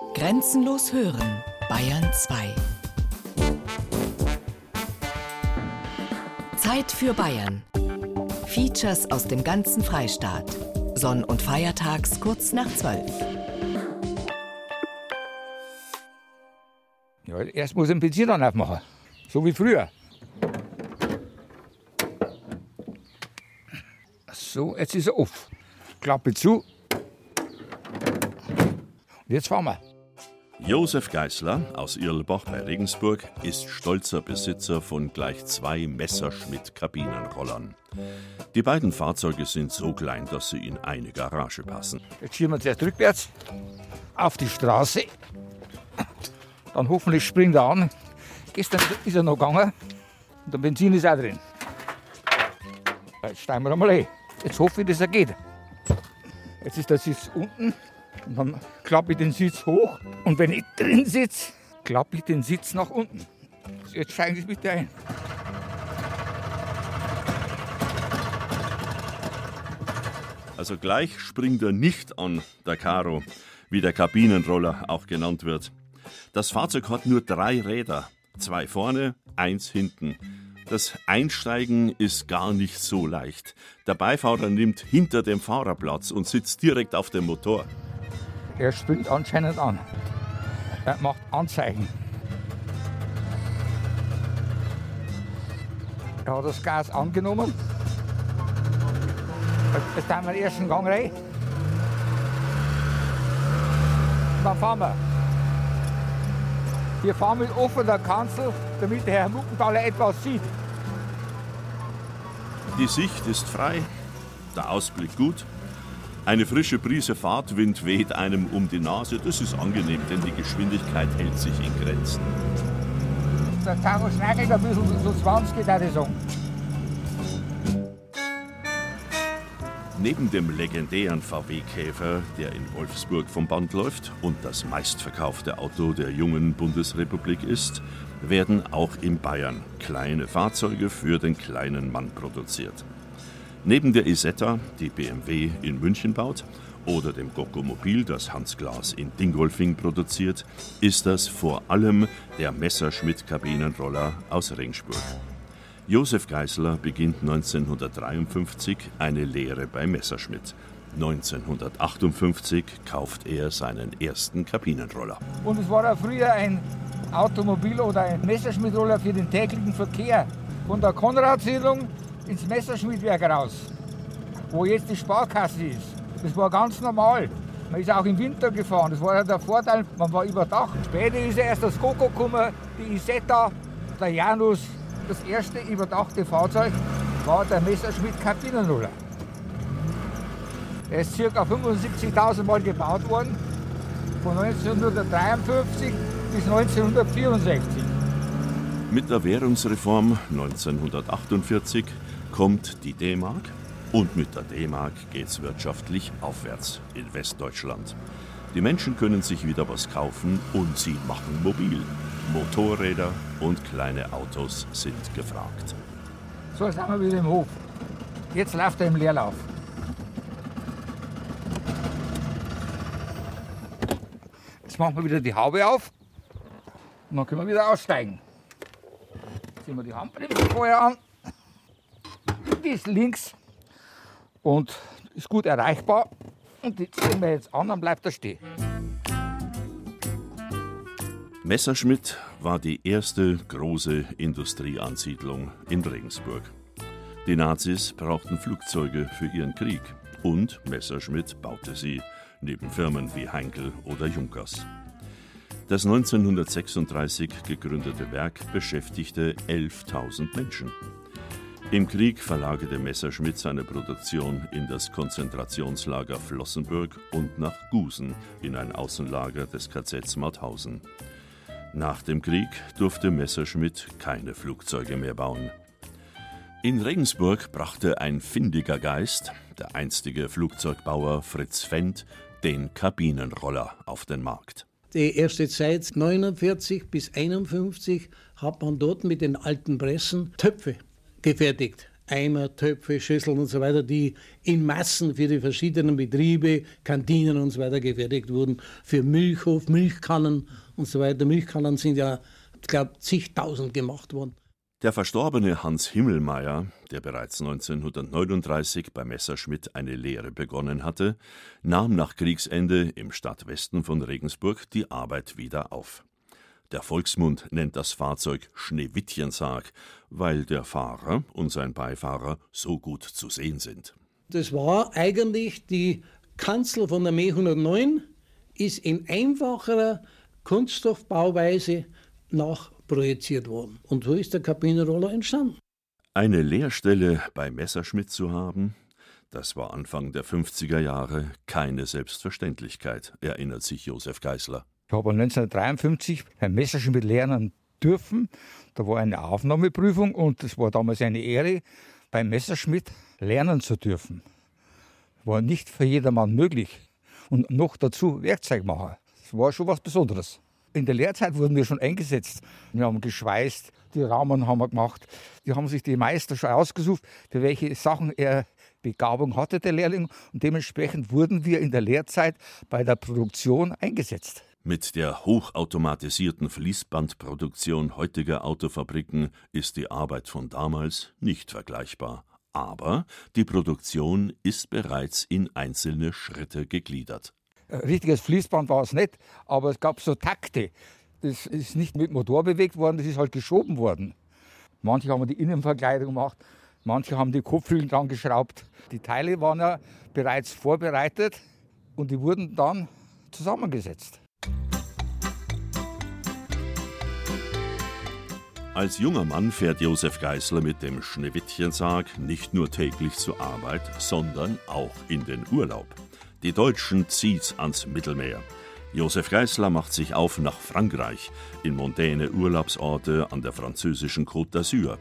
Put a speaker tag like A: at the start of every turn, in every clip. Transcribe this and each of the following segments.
A: Grenzenlos hören, Bayern 2. Zeit für Bayern. Features aus dem ganzen Freistaat. Sonn- und Feiertags kurz nach 12.
B: Ja, erst muss ich den Benzin dann aufmachen. So wie früher. So, jetzt ist er auf. Klappe zu. Und jetzt fahren wir.
C: Josef Geißler aus Irlbach bei Regensburg ist stolzer Besitzer von gleich zwei Messerschmitt-Kabinenrollern. Die beiden Fahrzeuge sind so klein, dass sie in eine Garage passen.
B: Jetzt schieben wir zuerst rückwärts auf die Straße. Dann hoffentlich springt er an. Gestern ist er noch gegangen und der Benzin ist auch drin. Jetzt steigen wir einmal ein. Jetzt hoffe ich, dass er geht. Jetzt ist der Sitz unten und dann klappe ich den Sitz hoch und wenn ich drin sitze, klappe ich den Sitz nach unten. Jetzt steigen Sie bitte ein.
C: Also gleich springt er nicht an, der Caro, wie der Kabinenroller auch genannt wird. Das Fahrzeug hat nur drei Räder, zwei vorne, eins hinten. Das Einsteigen ist gar nicht so leicht. Der Beifahrer nimmt hinter dem Fahrer Platz und sitzt direkt auf dem Motor.
B: Er springt anscheinend an. Er macht Anzeigen. Er hat das Gas angenommen. Jetzt tun wir den ersten Gang rein. Dann fahren wir. Wir fahren mit offener Kanzel, damit der Herr Muckenthaler etwas sieht.
C: Die Sicht ist frei, der Ausblick gut. Eine frische Prise Fahrtwind weht einem um die Nase. Das ist angenehm, denn die Geschwindigkeit hält sich in Grenzen.
B: Der Karo schneidelt ein bisschen, so 20 geht die sagen.
C: Neben dem legendären VW-Käfer, der in Wolfsburg vom Band läuft und das meistverkaufte Auto der jungen Bundesrepublik ist, werden auch in Bayern kleine Fahrzeuge für den kleinen Mann produziert. Neben der Isetta, die BMW in München baut, oder dem Gokomobil, das Hans Glas in Dingolfing produziert, ist das vor allem der Messerschmitt-Kabinenroller aus Ringsburg. Josef Geißler beginnt 1953 eine Lehre bei Messerschmitt. 1958 kauft er seinen ersten Kabinenroller.
B: Und es war auch früher ein Automobil oder ein Messerschmittroller für den täglichen Verkehr. Von der Konradsiedlung ins Messerschmittwerk raus, wo jetzt die Sparkasse ist. Das war ganz normal. Man ist auch im Winter gefahren. Das war ja der Vorteil, man war überdacht. Später ist ja erst das Coco gekommen, die Isetta, der Janus. Das erste überdachte Fahrzeug war der Messerschmitt Kabinenroller. Er ist ca. 75.000 Mal gebaut worden, von 1953 bis 1964.
C: Mit der Währungsreform 1948 kommt die D-Mark und mit der D-Mark geht's wirtschaftlich aufwärts in Westdeutschland. Die Menschen können sich wieder was kaufen und sie machen mobil. Motorräder und kleine Autos sind gefragt.
B: So, jetzt sind wir wieder im Hof. Jetzt läuft er im Leerlauf. Jetzt machen wir wieder die Haube auf und dann können wir wieder aussteigen. Ziehen wir die Handbremse vorher an. Die ist links und ist gut erreichbar. Und die ziehen wir jetzt an, dann bleibt er stehen.
C: Messerschmitt war die erste große Industrieansiedlung in Regensburg. Die Nazis brauchten Flugzeuge für ihren Krieg und Messerschmitt baute sie, neben Firmen wie Heinkel oder Junkers. Das 1936 gegründete Werk beschäftigte 11.000 Menschen. Im Krieg verlagerte Messerschmitt seine Produktion in das Konzentrationslager Flossenbürg und nach Gusen in ein Außenlager des KZ Mauthausen. Nach dem Krieg durfte Messerschmitt keine Flugzeuge mehr bauen. In Regensburg brachte ein findiger Geist, der einstige Flugzeugbauer Fritz Fendt, den Kabinenroller auf den Markt.
D: Die erste Zeit, 49 bis 51, hat man dort mit den alten Pressen Töpfe gefertigt. Eimer, Töpfe, Schüsseln und so weiter, die in Massen für die verschiedenen Betriebe, Kantinen und so weiter gefertigt wurden. Für Milchhof, Milchkannen und so weiter. Milchkannen sind ja, ich glaube, zigtausend gemacht worden.
C: Der verstorbene Hans Himmelmeier, der bereits 1939 bei Messerschmitt eine Lehre begonnen hatte, nahm nach Kriegsende im Stadtwesten von Regensburg die Arbeit wieder auf. Der Volksmund nennt das Fahrzeug Schneewittchensarg, weil der Fahrer und sein Beifahrer so gut zu sehen sind.
D: Das war eigentlich die Kanzel von der Me 109, ist in einfacherer Kunststoffbauweise nachprojiziert worden. Und so ist der Kabinenroller entstanden.
C: Eine Lehrstelle bei Messerschmitt zu haben, das war Anfang der 50er Jahre keine Selbstverständlichkeit, erinnert sich Josef Geißler.
B: Ich habe 1953 beim Messerschmitt lernen dürfen. Da war eine Aufnahmeprüfung und es war damals eine Ehre, beim Messerschmitt lernen zu dürfen. War nicht für jedermann möglich. Und noch dazu Werkzeugmacher. Das war schon was Besonderes. In der Lehrzeit wurden wir schon eingesetzt. Wir haben geschweißt, die Rahmen haben wir gemacht. Die haben sich die Meister schon ausgesucht, für welche Sachen er Begabung hatte, der Lehrling. Und dementsprechend wurden wir in der Lehrzeit bei der Produktion eingesetzt.
C: Mit der hochautomatisierten Fließbandproduktion heutiger Autofabriken ist die Arbeit von damals nicht vergleichbar. Aber die Produktion ist bereits in einzelne Schritte gegliedert.
B: Ein richtiges Fließband war es nicht, aber es gab so Takte. Das ist nicht mit Motor bewegt worden, das ist halt geschoben worden. Manche haben die Innenverkleidung gemacht, manche haben die Kopfhüllen dran geschraubt. Die Teile waren ja bereits vorbereitet und die wurden dann zusammengesetzt.
C: Als junger Mann fährt Josef Geißler mit dem Schneewittchensarg nicht nur täglich zur Arbeit, sondern auch in den Urlaub. Die Deutschen zieht's ans Mittelmeer. Josef Geißler macht sich auf nach Frankreich, in mondäne Urlaubsorte an der französischen Côte d'Azur.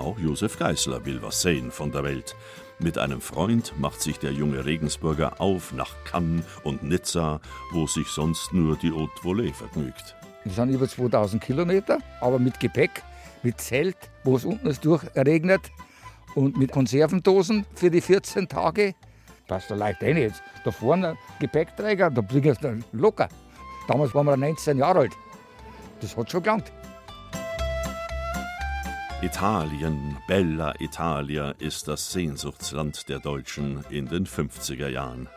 C: Auch Josef Geißler will was sehen von der Welt. Mit einem Freund macht sich der junge Regensburger auf nach Cannes und Nizza, wo sich sonst nur die Haute Volée vergnügt.
B: Das sind über 2000 Kilometer, aber mit Gepäck, mit Zelt, wo es unten ist durchregnet und mit Konservendosen für die 14 Tage. Passt da leicht rein jetzt. Da vorne Gepäckträger, da bringst du locker. Damals waren wir 19 Jahre alt. Das hat schon gelangt.
C: Italien, Bella Italia, ist das Sehnsuchtsland der Deutschen in den 50er Jahren.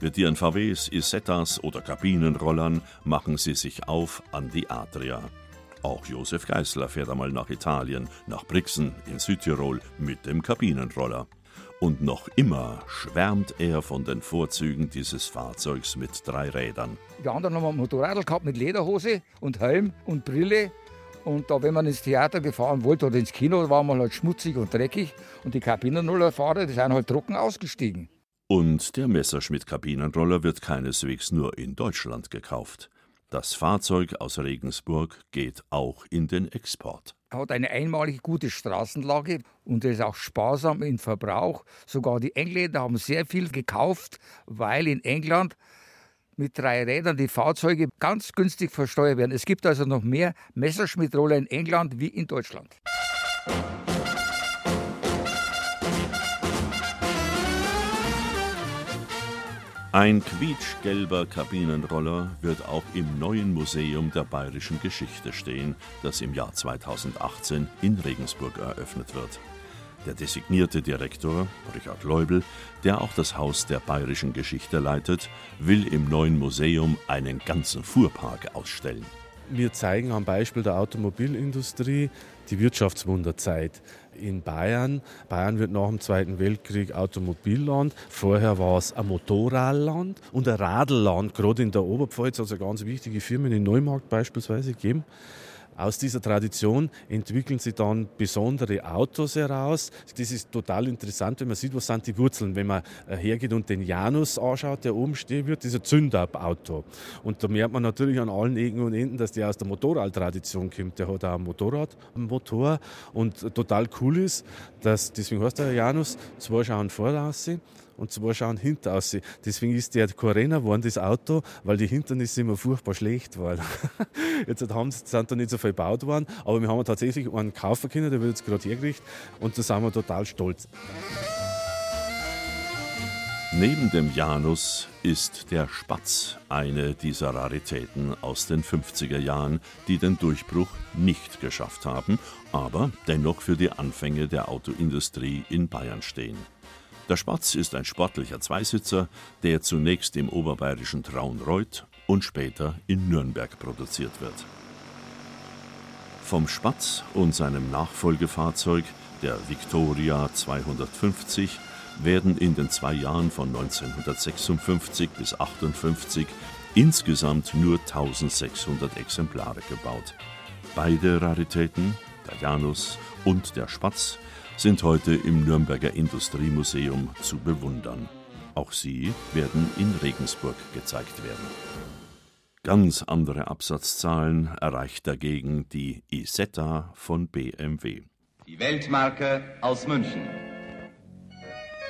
C: Mit ihren VWs, Isettas oder Kabinenrollern machen sie sich auf an die Adria. Auch Josef Geißler fährt einmal nach Italien, nach Brixen in Südtirol mit dem Kabinenroller. Und noch immer schwärmt er von den Vorzügen dieses Fahrzeugs mit drei Rädern.
B: Die anderen haben ein Motorrad gehabt mit Lederhose und Helm und Brille. Und da, wenn man ins Theater gefahren wollte oder ins Kino, war man halt schmutzig und dreckig. Und die Kabinenrollerfahrer, die sind halt trocken ausgestiegen.
C: Und der Messerschmitt-Kabinenroller wird keineswegs nur in Deutschland gekauft. Das Fahrzeug aus Regensburg geht auch in den Export.
B: Er hat eine einmalig gute Straßenlage und er ist auch sparsam im Verbrauch. Sogar die Engländer haben sehr viel gekauft, weil in England mit drei Rädern die Fahrzeuge ganz günstig versteuert werden. Es gibt also noch mehr Messerschmitt-Roller in England wie in Deutschland.
C: Ein quietschgelber Kabinenroller wird auch im neuen Museum der bayerischen Geschichte stehen, das im Jahr 2018 in Regensburg eröffnet wird. Der designierte Direktor, Richard Leubel, der auch das Haus der bayerischen Geschichte leitet, will im neuen Museum einen ganzen Fuhrpark ausstellen.
E: Wir zeigen am Beispiel der Automobilindustrie die Wirtschaftswunderzeit in Bayern. Bayern wird nach dem Zweiten Weltkrieg Automobilland. Vorher war es ein Motorradland und ein Radelland. Gerade in der Oberpfalz hat es eine ganz wichtige Firma in Neumarkt beispielsweise gegeben. Aus dieser Tradition entwickeln sich dann besondere Autos heraus. Das ist total interessant, wenn man sieht, was sind die Wurzeln. Wenn man äh, hergeht und den Janus anschaut, der oben stehen wird, dieser Zündab-Auto. Und da merkt man natürlich an allen Ecken und Enden, dass der aus der Motorradtradition kommt. Der hat auch ein Motorradmotor und total cool ist, dass, deswegen heißt der Janus, zwei schauen voraus und zwei schauen hinten aus. Deswegen ist der Corona geworden, das Auto, weil die Hinternisse immer furchtbar schlecht waren. jetzt haben, sind da nicht so viel gebaut worden, aber wir haben tatsächlich einen kaufen können, der wird jetzt gerade hergerichtet und da sind wir total stolz.
C: Neben dem Janus ist der Spatz eine dieser Raritäten aus den 50er Jahren, die den Durchbruch nicht geschafft haben, aber dennoch für die Anfänge der Autoindustrie in Bayern stehen. Der Spatz ist ein sportlicher Zweisitzer, der zunächst im oberbayerischen Traunreuth und später in Nürnberg produziert wird. Vom Spatz und seinem Nachfolgefahrzeug, der Victoria 250, werden in den zwei Jahren von 1956 bis 1958 insgesamt nur 1600 Exemplare gebaut. Beide Raritäten, der Janus und der Spatz, sind heute im Nürnberger Industriemuseum zu bewundern. Auch sie werden in Regensburg gezeigt werden. Ganz andere Absatzzahlen erreicht dagegen die Isetta von BMW.
F: Die Weltmarke aus München.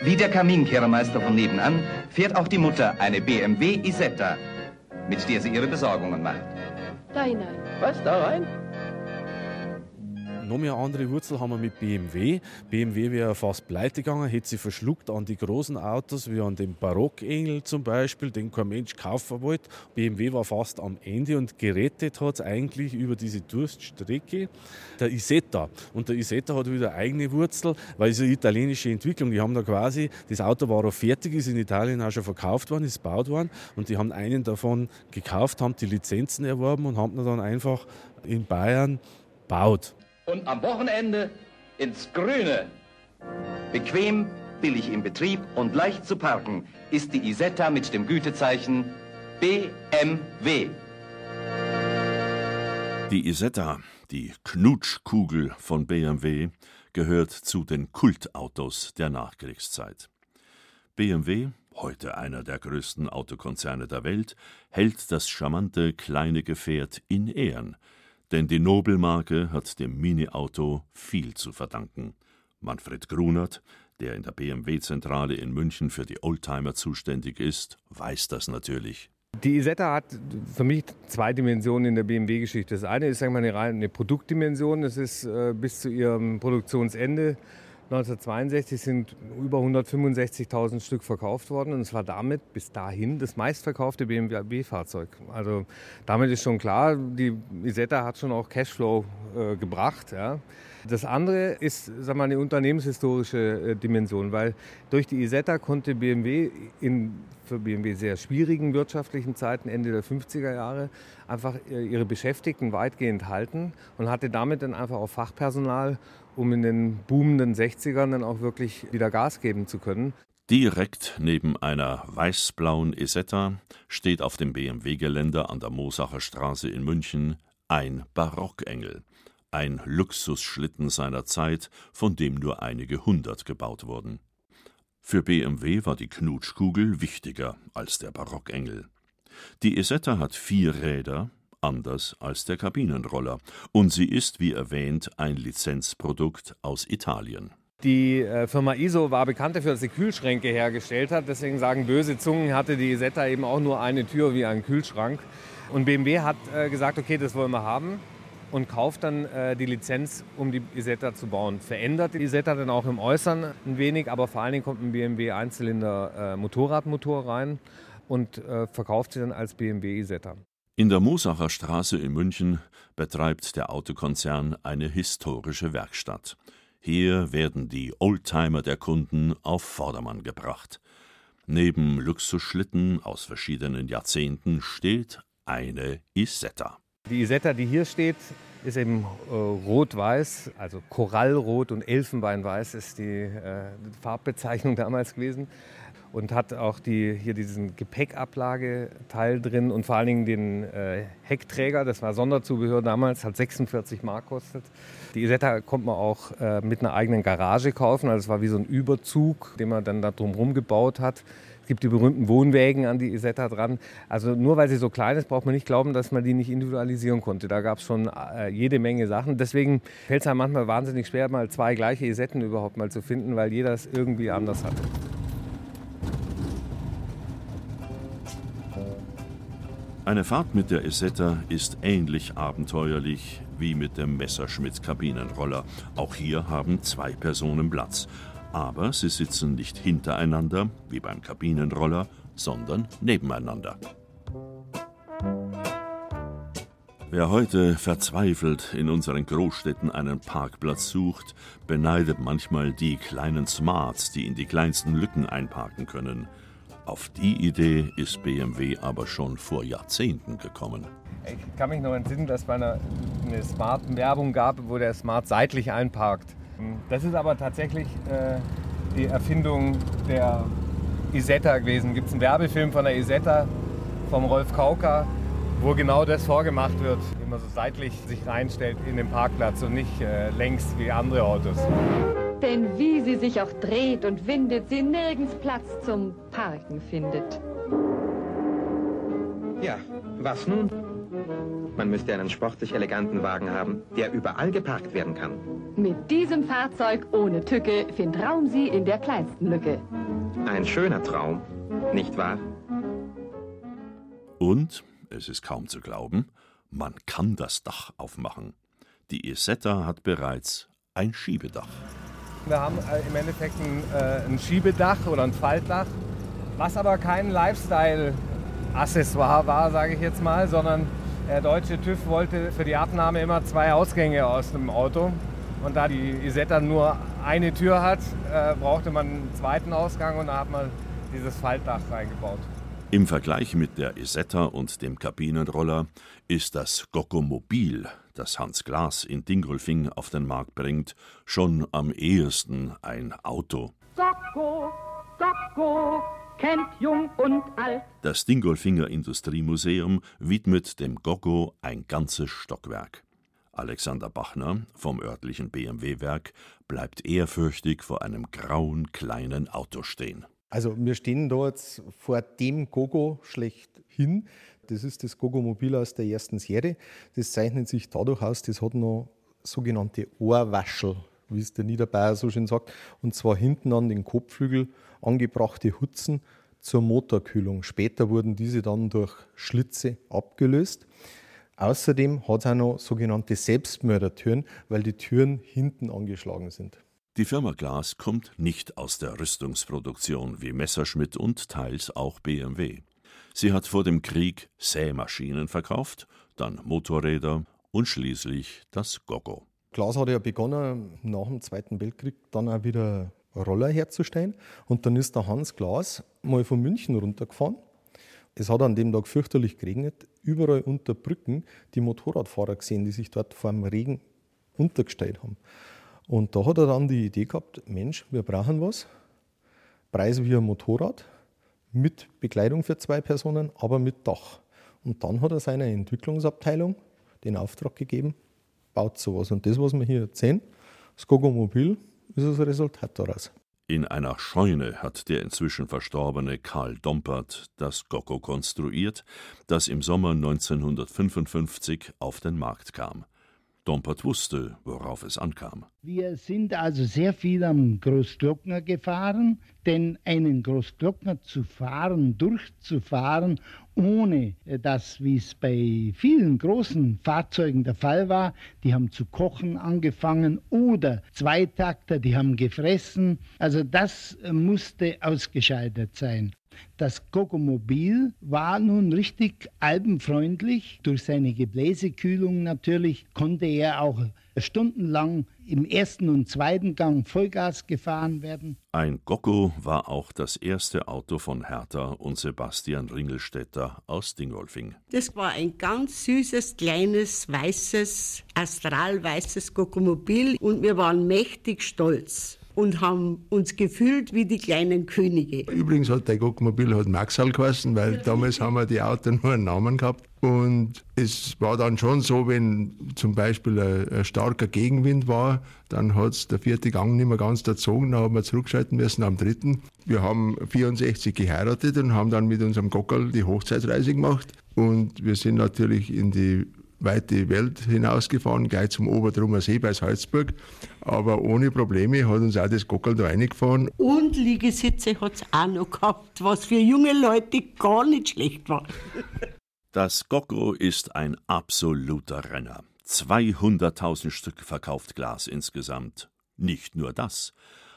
F: Wie der Kaminkehrermeister von nebenan fährt auch die Mutter eine BMW Isetta, mit der sie ihre Besorgungen macht.
G: Da hinein. Was, da rein?
E: Noch mehr andere Wurzel haben wir mit BMW. BMW wäre fast pleite gegangen, hätte sie verschluckt an die großen Autos, wie an dem Barockengel zum Beispiel, den kein Mensch kaufen wollte. BMW war fast am Ende und gerettet hat es eigentlich über diese Durststrecke der Isetta. Und der Isetta hat wieder eigene Wurzel, weil es eine italienische Entwicklung. Die haben da quasi, das Auto war auch fertig, ist in Italien auch schon verkauft worden, ist gebaut worden und die haben einen davon gekauft, haben die Lizenzen erworben und haben dann einfach in Bayern baut
F: und am Wochenende ins Grüne. Bequem, billig im Betrieb und leicht zu parken ist die Isetta mit dem Gütezeichen BMW.
C: Die Isetta, die Knutschkugel von BMW, gehört zu den Kultautos der Nachkriegszeit. BMW, heute einer der größten Autokonzerne der Welt, hält das charmante kleine Gefährt in Ehren – denn die Nobelmarke hat dem Mini-Auto viel zu verdanken. Manfred Grunert, der in der BMW-Zentrale in München für die Oldtimer zuständig ist, weiß das natürlich.
H: Die Isetta hat für mich zwei Dimensionen in der BMW-Geschichte. Das eine ist sagen wir, eine reine Produktdimension. Das ist äh, bis zu ihrem Produktionsende 1962 sind über 165.000 Stück verkauft worden und es war damit bis dahin das meistverkaufte BMW-Fahrzeug. Also damit ist schon klar, die Isetta hat schon auch Cashflow äh, gebracht. Ja. Das andere ist sagen wir, eine unternehmenshistorische äh, Dimension, weil durch die Isetta konnte BMW in für BMW sehr schwierigen wirtschaftlichen Zeiten Ende der 50er Jahre einfach äh, ihre Beschäftigten weitgehend halten und hatte damit dann einfach auch Fachpersonal um in den boomenden 60ern dann auch wirklich wieder Gas geben zu können.
C: Direkt neben einer weiß-blauen Isetta steht auf dem BMW-Gelände an der Moosacher Straße in München ein Barockengel, ein Luxusschlitten seiner Zeit, von dem nur einige hundert gebaut wurden. Für BMW war die Knutschkugel wichtiger als der Barockengel. Die Isetta hat vier Räder, anders als der Kabinenroller, und sie ist, wie erwähnt, ein Lizenzprodukt aus Italien.
H: Die äh, Firma ISO war bekannt dafür, dass sie Kühlschränke hergestellt hat. Deswegen sagen böse Zungen, hatte die Isetta eben auch nur eine Tür wie ein Kühlschrank. Und BMW hat äh, gesagt, okay, das wollen wir haben und kauft dann äh, die Lizenz, um die Isetta zu bauen. Verändert die Isetta dann auch im Äußeren ein wenig, aber vor allen Dingen kommt ein BMW Einzylinder Motorradmotor rein und verkauft sie dann als BMW Isetta.
C: In der Moosacher Straße in München betreibt der Autokonzern eine historische Werkstatt. Hier werden die Oldtimer der Kunden auf Vordermann gebracht. Neben Luxusschlitten aus verschiedenen Jahrzehnten steht eine Isetta.
H: Die Isetta, die hier steht, ist eben äh, rot-weiß, also Korallrot und Elfenbeinweiß ist die äh, Farbbezeichnung damals gewesen und hat auch die, hier diesen Gepäckablageteil drin und vor allen Dingen den äh, Heckträger, das war Sonderzubehör damals, hat 46 Mark kostet. Die Isetta konnte man auch äh, mit einer eigenen Garage kaufen, also es war wie so ein Überzug, den man dann da drumherum gebaut hat. Es gibt die berühmten Wohnwägen an die Isetta dran. Also nur weil sie so klein ist, braucht man nicht glauben, dass man die nicht individualisieren konnte. Da gab es schon äh, jede Menge Sachen. Deswegen fällt es einem manchmal wahnsinnig schwer, mal zwei gleiche Isetten überhaupt mal zu finden, weil jeder es irgendwie anders hatte.
C: Eine Fahrt mit der Isetta ist ähnlich abenteuerlich wie mit dem Messerschmitt Kabinenroller. Auch hier haben zwei Personen Platz. Aber sie sitzen nicht hintereinander, wie beim Kabinenroller, sondern nebeneinander. Wer heute verzweifelt in unseren Großstädten einen Parkplatz sucht, beneidet manchmal die kleinen Smarts, die in die kleinsten Lücken einparken können. Auf die Idee ist BMW aber schon vor Jahrzehnten gekommen.
H: Ich kann mich noch entsinnen, dass es eine, eine Smart-Werbung gab, wo der Smart seitlich einparkt. Das ist aber tatsächlich äh, die Erfindung der Isetta gewesen. Gibt es einen Werbefilm von der Isetta vom Rolf Kauka, wo genau das vorgemacht wird, wie man so seitlich sich reinstellt in den Parkplatz und nicht äh, längs wie andere Autos.
I: Denn wie sie sich auch dreht und windet, sie nirgends Platz zum Parken findet.
J: Ja, was nun? Man müsste einen sportlich eleganten Wagen haben, der überall geparkt werden kann.
I: Mit diesem Fahrzeug ohne Tücke findet Raum sie in der kleinsten Lücke.
J: Ein schöner Traum, nicht wahr?
C: Und es ist kaum zu glauben, man kann das Dach aufmachen. Die Isetta hat bereits ein Schiebedach.
H: Wir haben äh, im Endeffekt ein, äh, ein Schiebedach oder ein Faltdach, was aber kein Lifestyle-Accessoire war, sage ich jetzt mal, sondern der deutsche TÜV wollte für die Abnahme immer zwei Ausgänge aus dem Auto. Und da die Isetta nur eine Tür hat, äh, brauchte man einen zweiten Ausgang und da hat man dieses Faltdach reingebaut.
C: Im Vergleich mit der Isetta und dem Kabinenroller ist das Gokomobil, das Hans Glas in Dingolfing auf den Markt bringt, schon am ehesten ein Auto.
K: Gokko, Gokko, kennt jung und alt.
C: Das Dingolfinger Industriemuseum widmet dem Goggo ein ganzes Stockwerk. Alexander Bachner vom örtlichen BMW-Werk bleibt ehrfürchtig vor einem grauen kleinen Auto stehen.
L: Also wir stehen da jetzt vor dem Gogo schlechthin. Das ist das Gogo-Mobil aus der ersten Serie. Das zeichnet sich dadurch aus, das hat noch sogenannte Ohrwaschel, wie es der Niederbayer so schön sagt. Und zwar hinten an den Kotflügel angebrachte Hutzen zur Motorkühlung. Später wurden diese dann durch Schlitze abgelöst. Außerdem hat es auch noch sogenannte Selbstmördertüren, weil die Türen hinten angeschlagen sind.
C: Die Firma Glas kommt nicht aus der Rüstungsproduktion wie Messerschmitt und teils auch BMW. Sie hat vor dem Krieg Sämaschinen verkauft, dann Motorräder und schließlich das Gogo.
L: Glas hat ja begonnen, nach dem Zweiten Weltkrieg dann auch wieder Roller herzustellen. Und dann ist der Hans Glas mal von München runtergefahren. Es hat an dem Tag fürchterlich geregnet. Überall unter Brücken die Motorradfahrer gesehen, die sich dort vor dem Regen untergestellt haben. Und da hat er dann die Idee gehabt, Mensch, wir brauchen was, Preis wie ein Motorrad, mit Bekleidung für zwei Personen, aber mit Dach. Und dann hat er seiner Entwicklungsabteilung den Auftrag gegeben, baut sowas. Und das, was wir hier sehen, das Gogo-Mobil, ist das Resultat daraus.
C: In einer Scheune hat der inzwischen verstorbene Karl Dompert das Gogo konstruiert, das im Sommer 1955 auf den Markt kam. Dompert wusste, worauf es ankam.
M: Wir sind also sehr viel am Großglockner gefahren, denn einen Großglockner zu fahren, durchzufahren, ohne dass, wie es bei vielen großen Fahrzeugen der Fall war, die haben zu kochen angefangen oder Zweitakter, die haben gefressen. Also das musste ausgeschaltet sein. Das Gogomobil war nun richtig albenfreundlich. Durch seine Gebläsekühlung natürlich konnte er auch stundenlang im ersten und zweiten Gang Vollgas gefahren werden.
C: Ein Goggo war auch das erste Auto von Hertha und Sebastian Ringelstetter aus Dingolfing.
N: Das war ein ganz süßes, kleines, weißes, astralweißes Gogomobil und wir waren mächtig stolz und haben uns gefühlt wie die kleinen Könige.
O: Übrigens hat der Gockmobil halt Maxal geheißen, weil damals haben wir die Autos nur einen Namen gehabt. Und es war dann schon so, wenn zum Beispiel ein, ein starker Gegenwind war, dann hat es der vierte Gang nicht mehr ganz erzogen, dann haben wir zurückschalten müssen am dritten. Wir haben 64 geheiratet und haben dann mit unserem Gockerl die Hochzeitsreise gemacht. Und wir sind natürlich in die weite Welt hinausgefahren, gleich zum Oberdrummer See bei Salzburg. Aber ohne Probleme hat uns auch das Gockel da reingefahren.
N: Und Liegesitze hat es auch noch gehabt, was für junge Leute gar nicht schlecht war.
C: Das Gocco ist ein absoluter Renner. 200.000 Stück verkauft Glas insgesamt. Nicht nur das.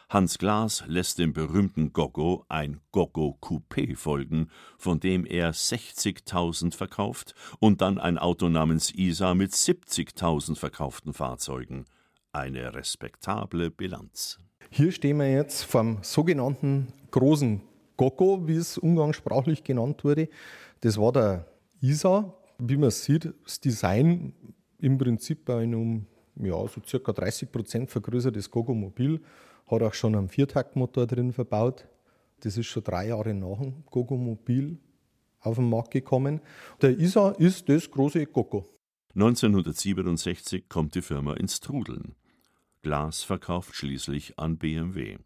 C: Hans Glas lässt dem berühmten Goggo ein Goggo Coupé folgen, von dem er 60.000 verkauft und dann ein Auto namens Isa mit 70.000 verkauften Fahrzeugen. Eine respektable Bilanz.
L: Hier stehen wir jetzt vom sogenannten großen Goggo, wie es umgangssprachlich genannt wurde. Das war der Isa. Wie man sieht, das Design im Prinzip bei einem ja, so circa 30 Prozent vergrößertes Gogo-Mobil hat auch schon einen Viertaktmotor drin verbaut. Das ist schon drei Jahre nach dem Gogo-Mobil auf den Markt gekommen. Der ISA ist das große Gogo.
C: 1967 kommt die Firma ins Trudeln. Glas verkauft schließlich an BMW.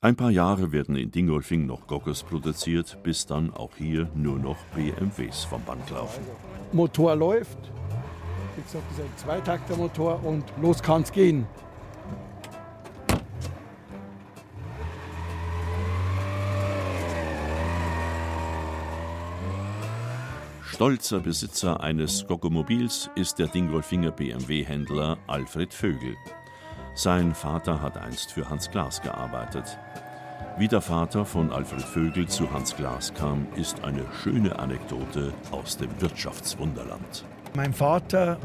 C: Ein paar Jahre werden in Dingolfing noch Goggos produziert, bis dann auch hier nur noch BMWs vom Band laufen.
P: Motor läuft, wie gesagt, das ist ein Zweitaktermotor und los kann's gehen.
C: Stolzer Besitzer eines Goggomobils ist der Dingolfinger BMW-Händler Alfred Vögel. Sein Vater hat einst für Hans Glas gearbeitet. Wie der Vater von Alfred Vögel zu Hans Glas kam, ist eine schöne Anekdote aus dem Wirtschaftswunderland.
P: Mein Vater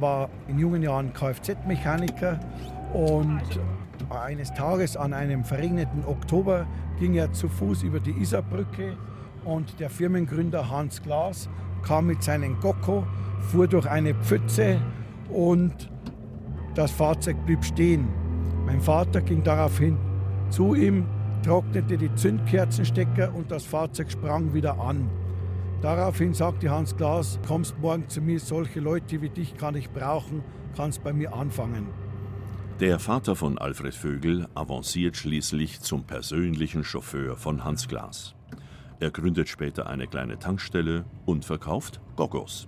P: war in jungen Jahren Kfz-Mechaniker und eines Tages an einem verregneten Oktober ging er zu Fuß über die Isarbrücke und der Firmengründer Hans Glas kam mit seinem Gocco, fuhr durch eine Pfütze und das Fahrzeug blieb stehen. Mein Vater ging daraufhin zu ihm, trocknete die Zündkerzenstecker und das Fahrzeug sprang wieder an. Daraufhin sagte Hans Glas, kommst morgen zu mir, solche Leute wie dich kann ich brauchen, kannst bei mir anfangen.
C: Der Vater von Alfred Vögel avanciert schließlich zum persönlichen Chauffeur von Hans Glas. Er gründet später eine kleine Tankstelle und verkauft Goggos.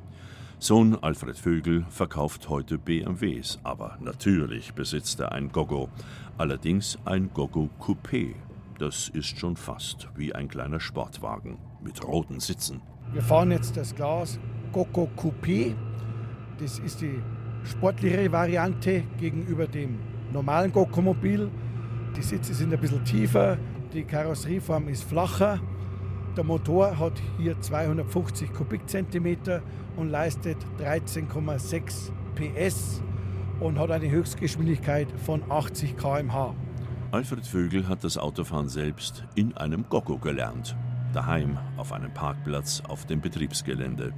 C: Sohn Alfred Vögel verkauft heute BMWs, aber natürlich besitzt er ein Goggo, allerdings ein Goggo Coupé. Das ist schon fast wie ein kleiner Sportwagen mit roten Sitzen.
P: Wir fahren jetzt das Glas Goggo Coupé. Das ist die sportlichere Variante gegenüber dem normalen Goggo-Mobil. Die Sitze sind ein bisschen tiefer, die Karosserieform ist flacher der Motor hat hier 250 Kubikzentimeter und leistet 13,6 PS und hat eine Höchstgeschwindigkeit von 80 km/h.
C: Alfred Vögel hat das Autofahren selbst in einem Gocco gelernt. Daheim auf einem Parkplatz auf dem Betriebsgelände.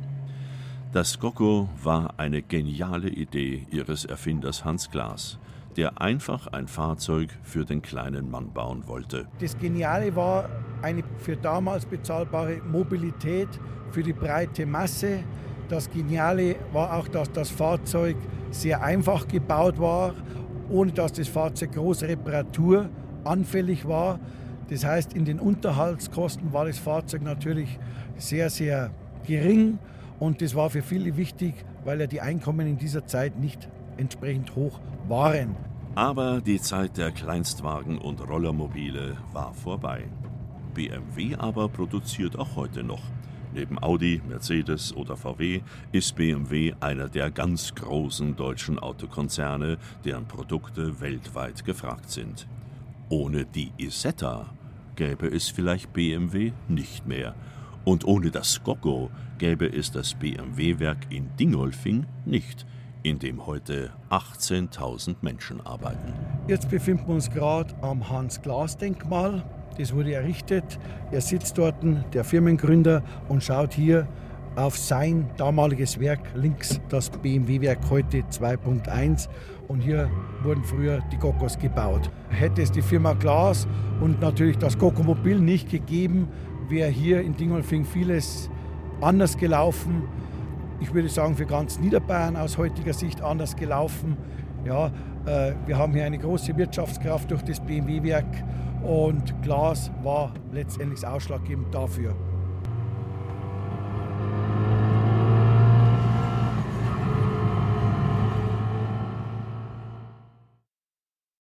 C: Das Gocco war eine geniale Idee ihres Erfinders Hans Glas der einfach ein Fahrzeug für den kleinen Mann bauen wollte.
P: Das Geniale war eine für damals bezahlbare Mobilität für die breite Masse. Das Geniale war auch, dass das Fahrzeug sehr einfach gebaut war, ohne dass das Fahrzeug groß reparaturanfällig war. Das heißt, in den Unterhaltskosten war das Fahrzeug natürlich sehr, sehr gering und das war für viele wichtig, weil ja die Einkommen in dieser Zeit nicht entsprechend hoch waren.
C: Aber die Zeit der Kleinstwagen und Rollermobile war vorbei. BMW aber produziert auch heute noch. Neben Audi, Mercedes oder VW ist BMW einer der ganz großen deutschen Autokonzerne, deren Produkte weltweit gefragt sind. Ohne die Isetta gäbe es vielleicht BMW nicht mehr. Und ohne das Goggo gäbe es das BMW-Werk in Dingolfing nicht in dem heute 18.000 Menschen arbeiten.
P: Jetzt befinden wir uns gerade am Hans-Glas-Denkmal. Das wurde errichtet. Er sitzt dort, der Firmengründer, und schaut hier auf sein damaliges Werk, links das BMW-Werk heute 2.1. Und hier wurden früher die Gokos gebaut. Hätte es die Firma Glas und natürlich das Gokomobil nicht gegeben, wäre hier in Dingolfing vieles anders gelaufen ich würde sagen, für ganz Niederbayern aus heutiger Sicht anders gelaufen. Ja, äh, wir haben hier eine große Wirtschaftskraft durch das BMW-Werk und Glas war letztendlich ausschlaggebend dafür.